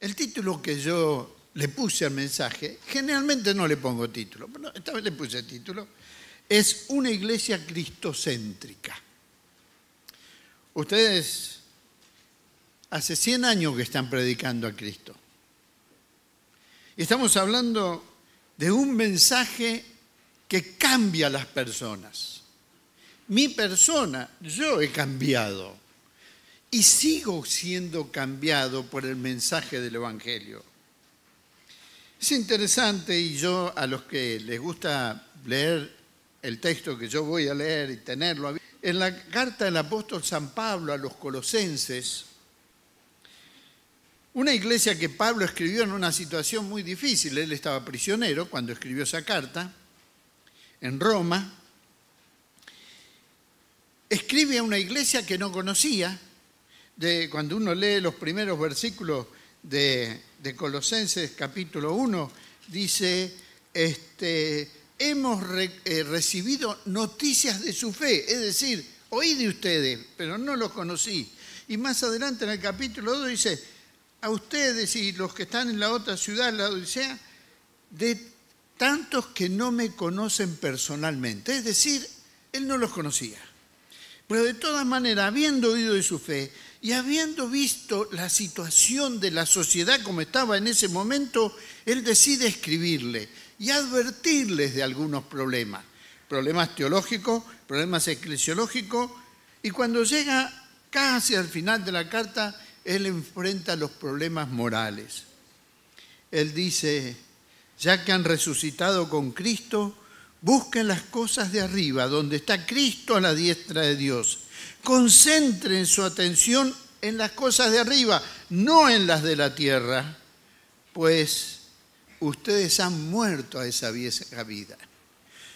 El título que yo le puse al mensaje, generalmente no le pongo título, pero esta vez le puse título, es una iglesia cristocéntrica. Ustedes hace 100 años que están predicando a Cristo. Y estamos hablando de un mensaje que cambia a las personas. Mi persona, yo he cambiado y sigo siendo cambiado por el mensaje del Evangelio. Es interesante y yo a los que les gusta leer el texto que yo voy a leer y tenerlo, en la carta del apóstol San Pablo a los colosenses, una iglesia que Pablo escribió en una situación muy difícil, él estaba prisionero cuando escribió esa carta, en Roma, escribe a una iglesia que no conocía, cuando uno lee los primeros versículos de, Colosenses capítulo 1, dice, este, hemos eh, recibido noticias de su fe, es decir, oí de ustedes, pero no los conocí. Y más adelante en el capítulo 2 dice, a ustedes y los que están en la otra ciudad, la Odisea, de tantos que no me conocen personalmente. Es decir, él no los conocía. Pero de todas maneras, habiendo oído de su fe y habiendo visto la situación de la sociedad como estaba en ese momento, él decide escribirle y advertirles de algunos problemas. Problemas teológicos, problemas eclesiológicos. Y cuando llega casi al final de la carta, él enfrenta los problemas morales. Él dice, ya que han resucitado con Cristo, busquen las cosas de arriba, donde está Cristo a la diestra de Dios. Concentren su atención en las cosas de arriba, no en las de la tierra, pues ustedes han muerto a esa vieja vida.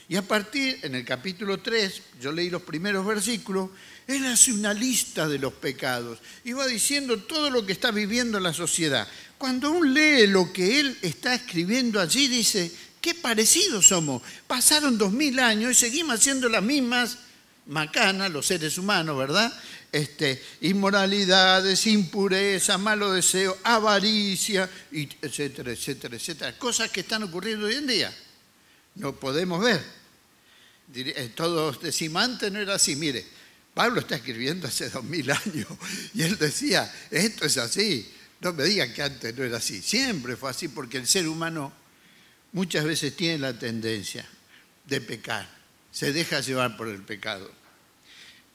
Y a partir, en el capítulo 3, yo leí los primeros versículos, él hace una lista de los pecados y va diciendo todo lo que está viviendo la sociedad. Cuando uno lee lo que él está escribiendo allí, dice, qué parecidos somos. Pasaron dos mil años y seguimos haciendo las mismas macanas, los seres humanos, ¿verdad? Este, inmoralidades, impureza, malo deseo, avaricia, etcétera, etcétera, etcétera. Cosas que están ocurriendo hoy en día. No podemos ver. Eh, todos decimos, antes no era así. Mire, Pablo está escribiendo hace dos mil años y él decía, esto es así. No me digan que antes no era así. Siempre fue así porque el ser humano muchas veces tiene la tendencia de pecar. Se deja llevar por el pecado.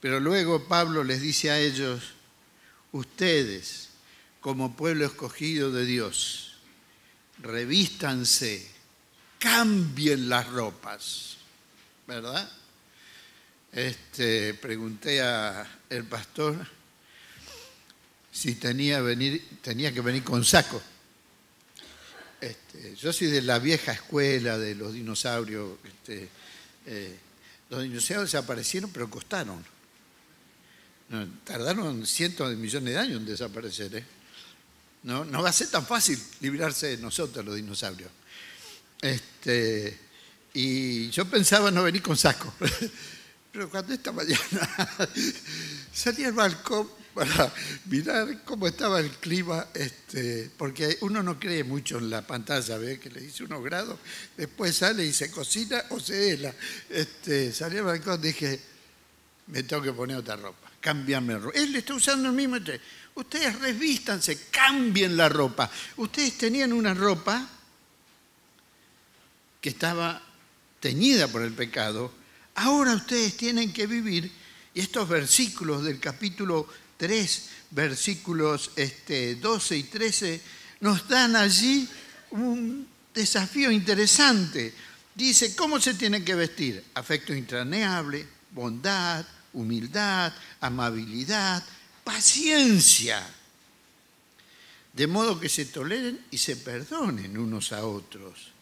Pero luego Pablo les dice a ellos, ustedes como pueblo escogido de Dios, revístanse, cambien las ropas, ¿verdad? este, pregunté al pastor si tenía, venir, tenía que venir con saco. Este, yo soy de la vieja escuela de los dinosaurios. Este, eh, los dinosaurios desaparecieron, pero costaron. tardaron cientos de millones de años en desaparecer. ¿eh? No, no va a ser tan fácil librarse de nosotros, los dinosaurios. Este, y yo pensaba no venir con saco. Pero cuando esta mañana salí al balcón para mirar cómo estaba el clima, este, porque uno no cree mucho en la pantalla, ve que le dice unos grados, después sale y se cocina o se hela. Este, salí al balcón dije, me tengo que poner otra ropa, cambiarme ropa. Él está usando el mismo. Ustedes revístanse, cambien la ropa. Ustedes tenían una ropa que estaba teñida por el pecado Ahora ustedes tienen que vivir, y estos versículos del capítulo 3, versículos este, 12 y 13, nos dan allí un desafío interesante. Dice, ¿cómo se tiene que vestir? Afecto intraneable, bondad, humildad, amabilidad, paciencia. De modo que se toleren y se perdonen unos a otros.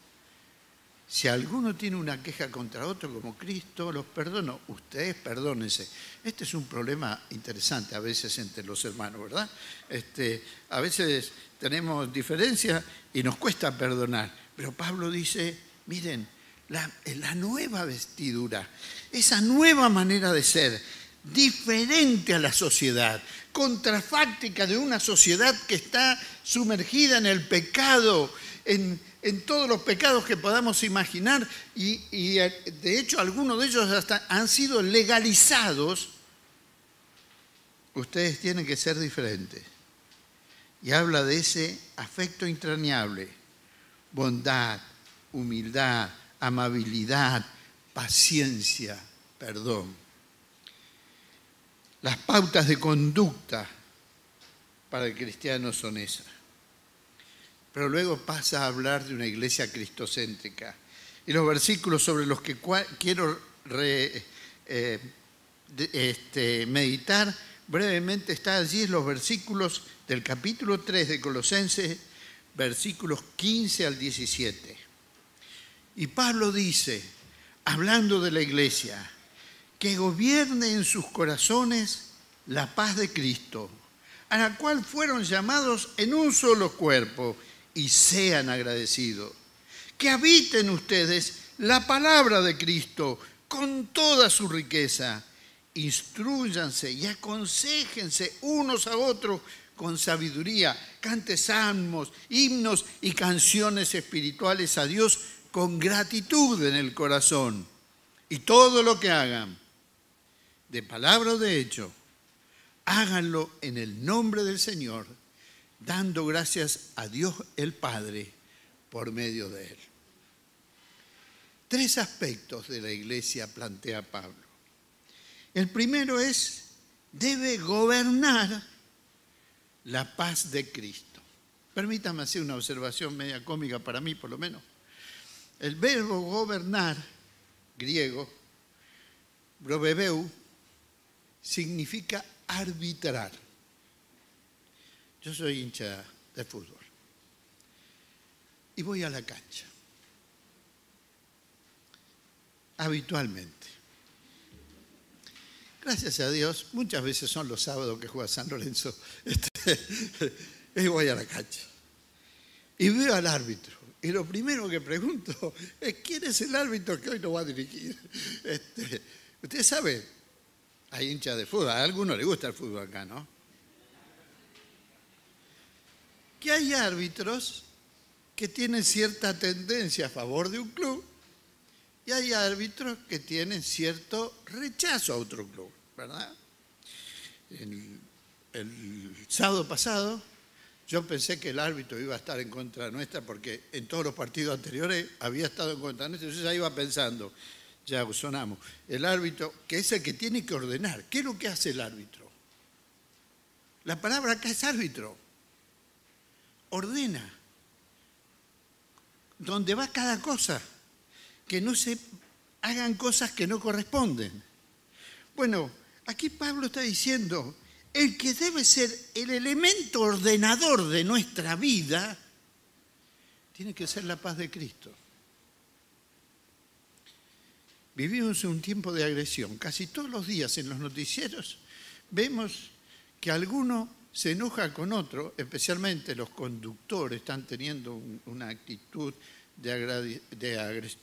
Si alguno tiene una queja contra otro como Cristo, los perdono. Ustedes perdónense. Este es un problema interesante a veces entre los hermanos, ¿verdad? Este, a veces tenemos diferencias y nos cuesta perdonar. Pero Pablo dice, miren, la, la nueva vestidura, esa nueva manera de ser, diferente a la sociedad, contrafáctica de una sociedad que está sumergida en el pecado, en, todos los pecados que podamos imaginar, y, y, de hecho algunos de ellos hasta han sido legalizados, ustedes tienen que ser diferentes. Y habla de ese afecto entrañable, bondad, humildad, amabilidad, paciencia, perdón. Las pautas de conducta para el cristiano son esas. Pero luego pasa a hablar de una iglesia cristocéntrica. Y los versículos sobre los que quiero eh, este, meditar brevemente está allí los versículos del capítulo 3 de Colosenses, versículos 15 al 17. Y Pablo dice, hablando de la iglesia, que gobierne en sus corazones la paz de Cristo, a la cual fueron llamados en un solo cuerpo y sean agradecidos. Que habiten ustedes la palabra de Cristo con toda su riqueza. Instruyanse y aconsejense unos a otros con sabiduría. Cante salmos, himnos y canciones espirituales a Dios con gratitud en el corazón. Y todo lo que hagan, de palabra o de hecho, háganlo en el nombre del Señor, dando gracias a Dios el Padre por medio de Él. Tres aspectos de la iglesia plantea Pablo. El primero es, debe gobernar la paz de Cristo. Permítame hacer una observación media cómica para mí, por lo menos. El verbo gobernar, griego, brobebeu, significa arbitrar. Yo soy hincha de fútbol y voy a la cancha, habitualmente. Gracias a Dios, muchas veces son los sábados que juega San Lorenzo, este, y voy a la cancha. Y veo al árbitro. Y lo primero que pregunto es, ¿quién es el árbitro que hoy nos va a dirigir? Este, usted sabe, hay hinchas de fútbol, a alguno le gusta el fútbol acá, ¿no? Que hay árbitros que tienen cierta tendencia a favor de un club y hay árbitros que tienen cierto rechazo a otro club, ¿verdad? El, el sábado pasado yo pensé que el árbitro iba a estar en contra nuestra porque en todos los partidos anteriores había estado en contra nuestra. Entonces ya iba pensando, ya sonamos, el árbitro, que es el que tiene que ordenar. ¿Qué es lo que hace el árbitro? La palabra acá es árbitro. Ordena. Donde va cada cosa. Que no se hagan cosas que no corresponden. Bueno, aquí Pablo está diciendo, el que debe ser el elemento ordenador de nuestra vida, tiene que ser la paz de Cristo. Vivimos un tiempo de agresión. Casi todos los días en los noticieros vemos que alguno se enoja con otro, especialmente los conductores están teniendo una actitud de, de agresión.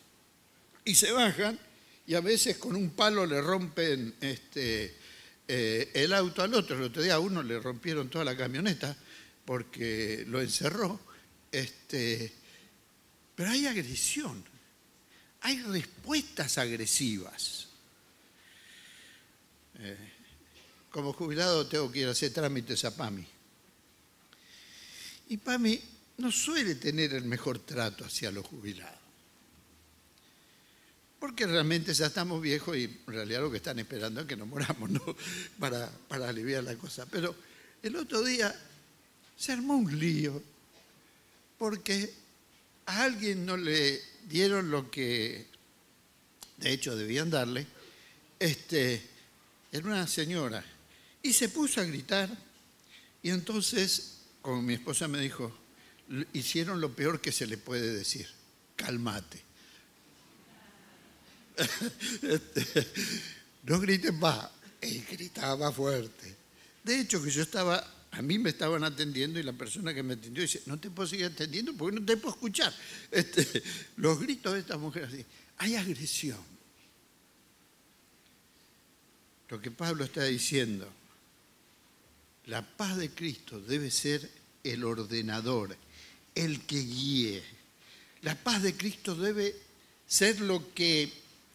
Y se bajan y a veces con un palo le rompen este, eh, el auto al otro. El otro día a uno le rompieron toda la camioneta porque lo encerró. Este, pero hay agresión, hay respuestas agresivas. Eh, como jubilado tengo que ir a hacer trámites a PAMI. Y PAMI no suele tener el mejor trato hacia los jubilados porque realmente ya estamos viejos y en realidad lo que están esperando es que nos moramos, ¿no? Para, para aliviar la cosa. Pero el otro día se armó un lío porque a alguien no le dieron lo que de hecho debían darle, este, era una señora, y se puso a gritar, y entonces, como mi esposa me dijo, hicieron lo peor que se le puede decir, calmate. Este, no griten más. Y gritaba fuerte. De hecho, que yo estaba, a mí me estaban atendiendo y la persona que me atendió dice, no te puedo seguir atendiendo porque no te puedo escuchar. Este, los gritos de esta mujer así, hay agresión. lo que Pablo está diciendo. La paz de Cristo debe ser el ordenador, el que guíe. La paz de Cristo debe ser lo que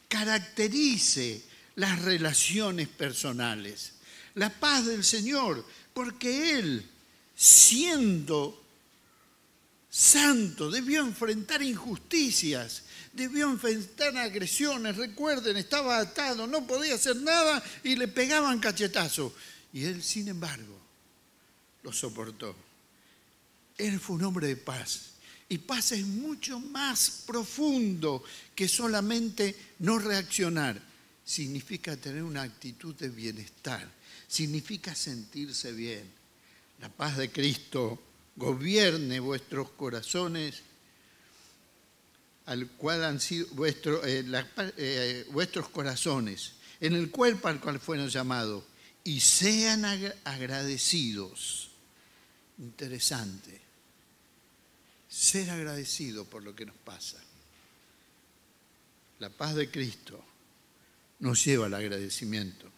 caracterice las relaciones personales. La paz del Señor, porque Él, siendo santo, debió enfrentar injusticias, debió enfrentar agresiones. Recuerden, estaba atado, no podía hacer nada y le pegaban cachetazo. Y Él, sin embargo, lo soportó. Él fue un hombre de paz. Y paz es mucho más profundo que solamente no reaccionar. Significa tener una actitud de bienestar. Significa sentirse bien. La paz de Cristo gobierne vuestros corazones, al cual han sido eh, eh, vuestros corazones, en el cuerpo al cual fueron llamados, y sean agradecidos. Interesante ser agradecido por lo que nos pasa. La paz de Cristo nos lleva al agradecimiento.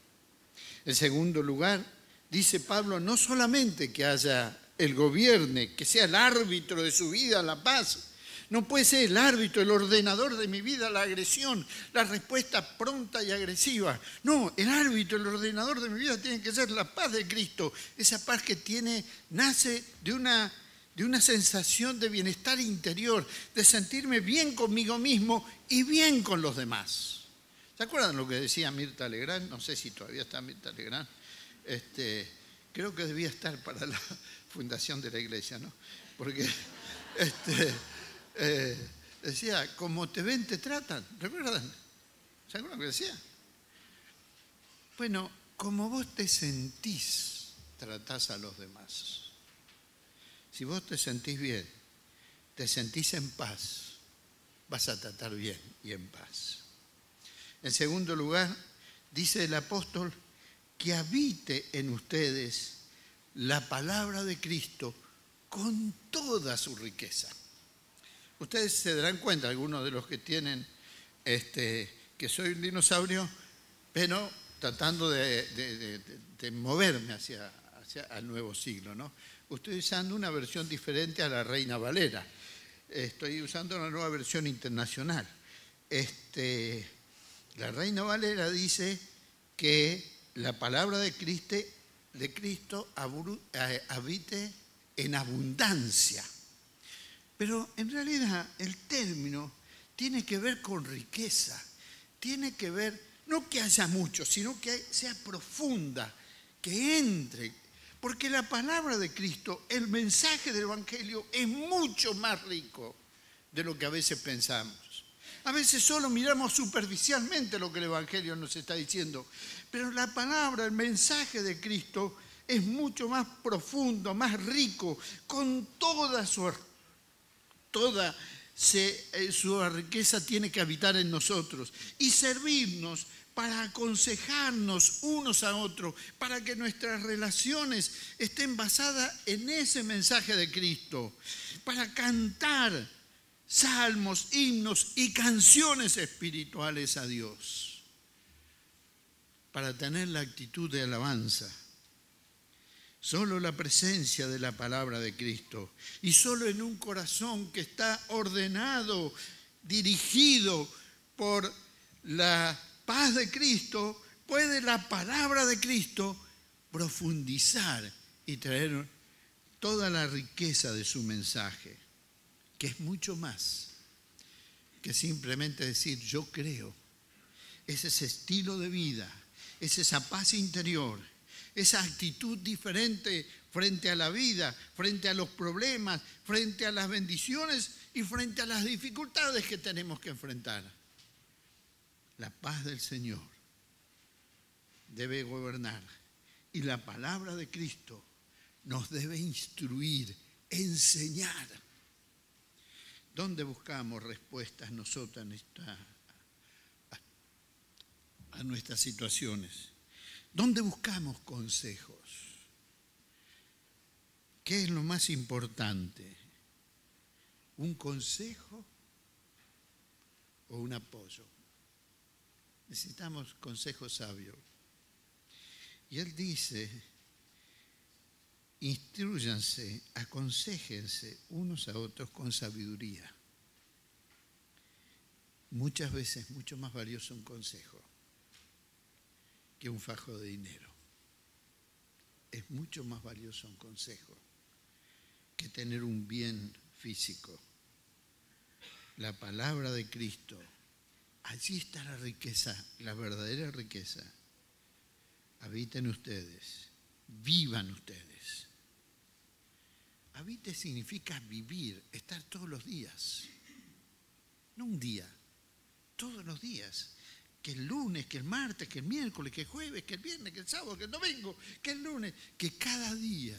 En segundo lugar, dice Pablo, no solamente que haya el gobierno, que sea el árbitro de su vida, la paz, no puede ser el árbitro, el ordenador de mi vida, la agresión, la respuesta pronta y agresiva. No, el árbitro, el ordenador de mi vida tiene que ser la paz de Cristo. Esa paz que tiene, nace de una de una sensación de bienestar interior, de sentirme bien conmigo mismo y bien con los demás. ¿Se acuerdan lo que decía Mirta Legrand? No sé si todavía está Mirta Legrand. Este, creo que debía estar para la fundación de la iglesia, ¿no? Porque este, eh, decía, como te ven, te tratan. ¿Recuerdan? ¿Se acuerdan que decía? Bueno, como vos te sentís, tratás a los demás. Si vos te sentís bien, te sentís en paz, vas a tratar bien y en paz. En segundo lugar, dice el apóstol, que habite en ustedes la palabra de Cristo con toda su riqueza. Ustedes se darán cuenta, algunos de los que tienen, este, que soy un dinosaurio, pero tratando de, moverme hacia, el nuevo siglo, ¿no? estoy usando una versión diferente a la Reina Valera. Estoy usando una nueva versión internacional. Este, la Reina Valera dice que la palabra de Cristo, de Cristo eh, habite en abundancia. Pero en realidad el término tiene que ver con riqueza, tiene que ver no que haya mucho, sino que sea profunda, que entre, porque la palabra de Cristo, el mensaje del Evangelio es mucho más rico de lo que a veces pensamos. A veces solo miramos superficialmente lo que el Evangelio nos está diciendo, pero la palabra, el mensaje de Cristo es mucho más profundo, más rico, con toda su, toda eh, su riqueza tiene que habitar en nosotros y servirnos para aconsejarnos unos a otros, para que nuestras relaciones estén basadas en ese mensaje de Cristo, para cantar salmos, himnos y canciones espirituales a Dios, para tener la actitud de alabanza. Solo la presencia de la palabra de Cristo y solo en un corazón que está ordenado, dirigido por la paz de Cristo, puede la palabra de Cristo profundizar y traer toda la riqueza de su mensaje, que es mucho más que simplemente decir yo creo. Es ese estilo de vida, es esa paz interior, esa actitud diferente frente a la vida, frente a los problemas, frente a las bendiciones y frente a las dificultades que tenemos que enfrentar. La paz del Señor debe gobernar y la palabra de Cristo nos debe instruir, enseñar. ¿Dónde buscamos respuestas nosotros a nuestras situaciones? ¿Dónde buscamos consejos? ¿Qué es lo más importante? ¿Un consejo o un apoyo? Necesitamos consejos sabios. Y él dice, instruyanse, aconsejense unos a otros con sabiduría. Muchas veces mucho más valioso un consejo que un fajo de dinero. Es mucho más valioso un consejo que tener un bien físico. La palabra de Cristo, allí está la riqueza, la verdadera riqueza. Habiten ustedes, vivan ustedes. Habite significa vivir, estar todos los días. No un día, todos los días. Que el lunes, que el martes, que el miércoles, que el jueves, que el viernes, que el sábado, que el domingo, que el lunes, que cada día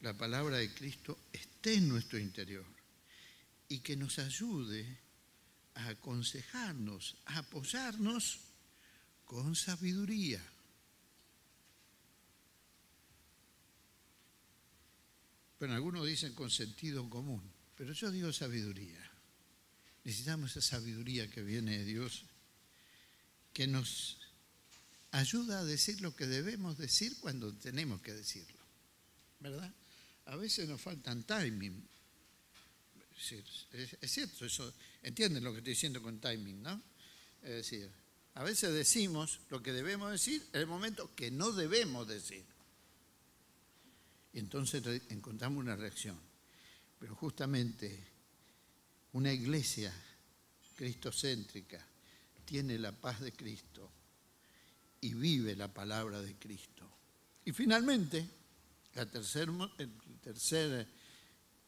la palabra de Cristo esté en nuestro interior y que nos ayude a aconsejarnos, a apoyarnos con sabiduría. Pero algunos dicen con sentido común, pero yo digo sabiduría. Necesitamos esa sabiduría que viene de Dios, que nos ayuda a decir lo que debemos decir cuando tenemos que decirlo. ¿Verdad? A veces nos faltan timing. Es, cierto, eso, entienden lo que estoy diciendo con timing, ¿no? Es decir, a veces decimos lo que debemos decir en el momento que no debemos decir. Y entonces encontramos una reacción. Pero justamente una iglesia cristocéntrica tiene la paz de Cristo y vive la palabra de Cristo. Y finalmente, la tercera tercer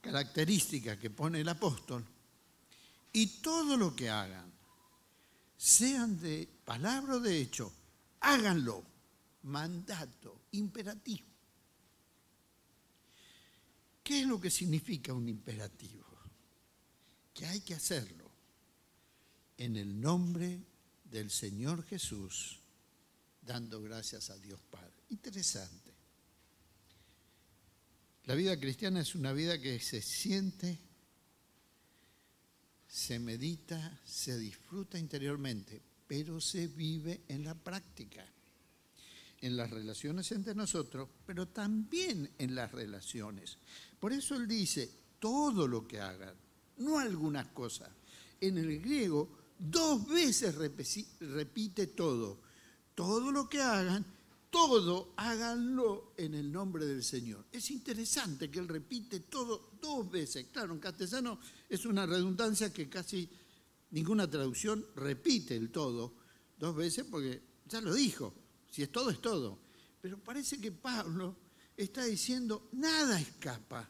característica que pone el apóstol, y todo lo que hagan, sean de palabra o de hecho, háganlo, mandato, imperativo. ¿Qué es lo que significa un imperativo? que hay que hacerlo en el nombre del Señor Jesús, dando gracias a Dios Padre. Interesante. La vida cristiana es una vida que se siente, se medita, se disfruta interiormente, pero se vive en la práctica, en las relaciones entre nosotros, pero también en las relaciones. Por eso él dice, todo lo que hagan, no algunas cosas. En el griego dos veces repite todo. Todo lo que hagan, todo háganlo en el nombre del Señor. Es interesante que él repite todo dos veces. Claro, en castellano es una redundancia que casi ninguna traducción repite el todo dos veces porque ya lo dijo. Si es todo, es todo. Pero parece que Pablo está diciendo, nada escapa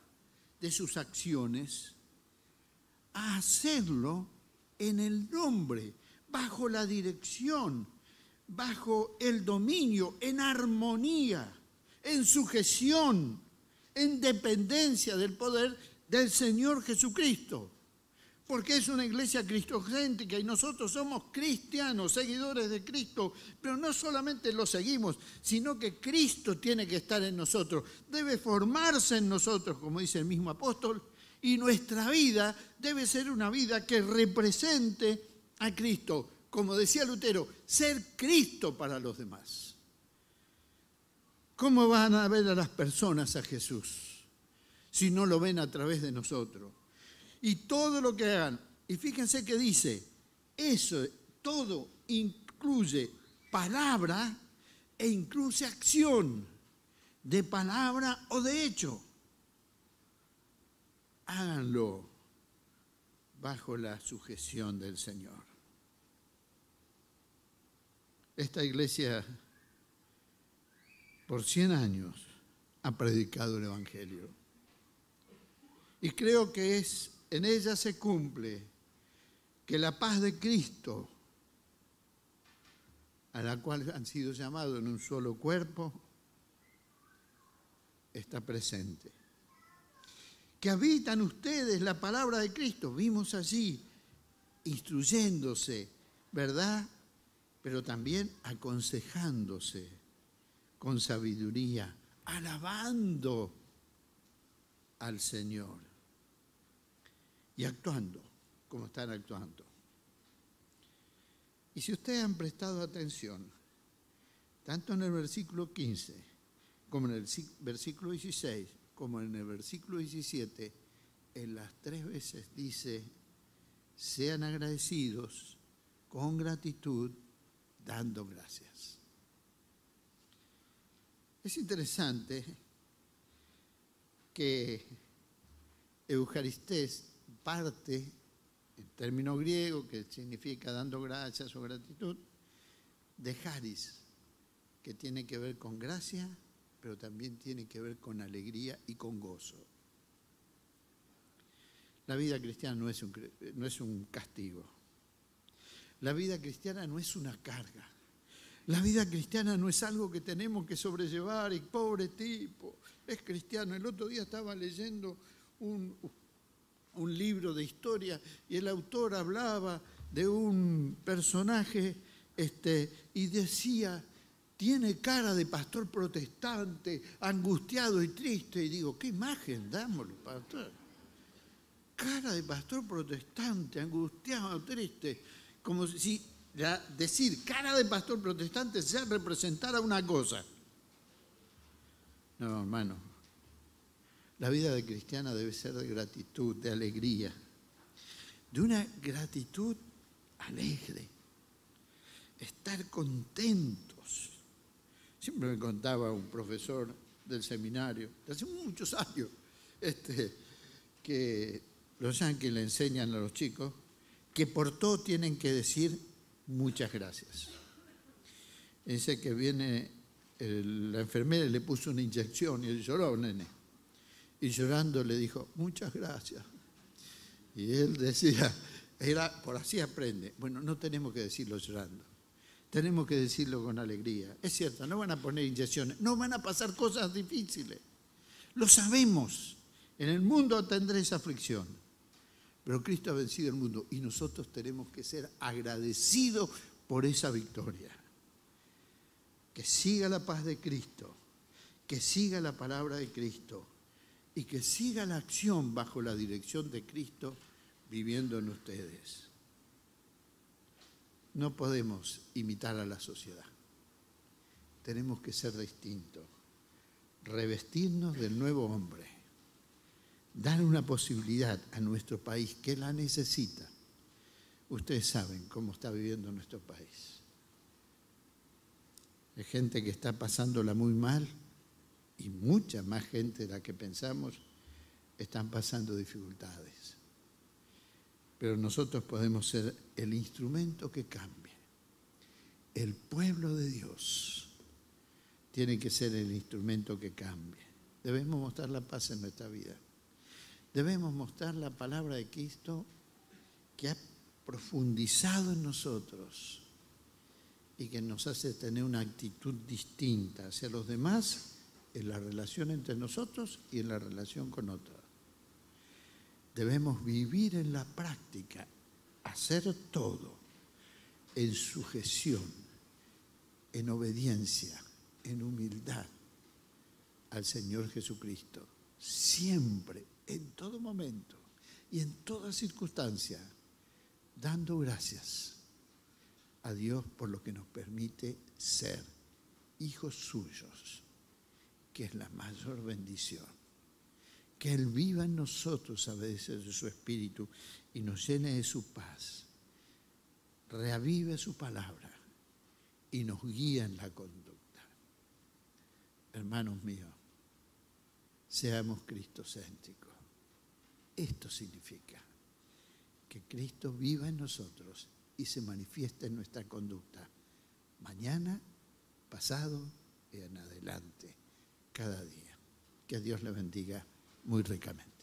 de sus acciones a hacerlo en el nombre, bajo la dirección, bajo el dominio, en armonía, en sujeción, en dependencia del poder del Señor Jesucristo. Porque es una iglesia cristocéntrica y nosotros somos cristianos, seguidores de Cristo, pero no solamente lo seguimos, sino que Cristo tiene que estar en nosotros, debe formarse en nosotros, como dice el mismo apóstol, y nuestra vida debe ser una vida que represente a Cristo. Como decía Lutero, ser Cristo para los demás. ¿Cómo van a ver a las personas a Jesús si no lo ven a través de nosotros? Y todo lo que hagan, y fíjense que dice, eso, todo incluye palabra e incluye acción, de palabra o de hecho háganlo bajo la sujeción del Señor. Esta iglesia por 100 años ha predicado el Evangelio. Y creo que es, en ella se cumple que la paz de Cristo, a la cual han sido llamados en un solo cuerpo, está presente que habitan ustedes la palabra de Cristo. Vimos allí instruyéndose, ¿verdad? Pero también aconsejándose con sabiduría, alabando al Señor y actuando como están actuando. Y si ustedes han prestado atención, tanto en el versículo 15 como en el versículo 16, como en el versículo 17, en las tres veces dice, sean agradecidos con gratitud, dando gracias. Es interesante que Eucaristés parte, en término griego, que significa dando gracias o gratitud, de Haris, que tiene que ver con gracia, pero también tiene que ver con alegría y con gozo. La vida cristiana no es un, no es un castigo. La vida cristiana no es una carga. La vida cristiana no es algo que tenemos que sobrellevar y pobre tipo, es cristiano. El otro día estaba leyendo un, un libro de historia y el autor hablaba de un personaje este, y decía, tiene cara de pastor protestante, angustiado y triste. Y digo, ¿qué imagen damos, pastor? Cara de pastor protestante, angustiado, triste, como si decir cara de pastor protestante sea representar a una cosa. No, hermano. La vida de cristiana debe ser de gratitud, de alegría, de una gratitud alegre, estar contentos. Siempre me contaba un profesor del seminario, de hace muchos años, este, que los yanquis le enseñan a los chicos que por todo tienen que decir muchas gracias. Dice que viene la enfermera y le puso una inyección y él lloró, nene. Y llorando le dijo, muchas gracias. Y él decía, por así aprende. Bueno, no tenemos que decirlo llorando. Tenemos que decirlo con alegría. Es cierto, no van a poner inyecciones, no van a pasar cosas difíciles. Lo sabemos. En el mundo tendréis aflicción. Pero Cristo ha vencido el mundo y nosotros tenemos que ser agradecidos por esa victoria. Que siga la paz de Cristo, que siga la palabra de Cristo y que siga la acción bajo la dirección de Cristo viviendo en ustedes. No podemos imitar a la sociedad. Tenemos que ser distintos, revestirnos del nuevo hombre dar una posibilidad a nuestro país que la necesita. Ustedes saben cómo está viviendo nuestro país. Hay gente que está pasándola muy mal y mucha más gente de la que pensamos están pasando dificultades. Pero nosotros podemos ser el instrumento que cambie. El pueblo de Dios tiene que ser el instrumento que cambie. Debemos mostrar la paz en nuestra vida. Debemos mostrar la palabra de Cristo que ha profundizado en nosotros y que nos hace tener una actitud distinta hacia los demás en la relación entre nosotros y en la relación con otros. Debemos vivir en la práctica, hacer todo en sujeción, en obediencia, en humildad al Señor Jesucristo, siempre en todo momento y en toda circunstancia, dando gracias a Dios por lo que nos permite ser hijos suyos, que es la mayor bendición. Que Él viva en nosotros a veces de su espíritu y nos llene de su paz. Reavive su palabra y nos guía en la conducta. Hermanos míos, seamos cristocéntricos. Esto significa que Cristo viva en nosotros y se manifiesta en nuestra conducta, mañana, pasado y en adelante, cada día. Que Dios le bendiga muy ricamente.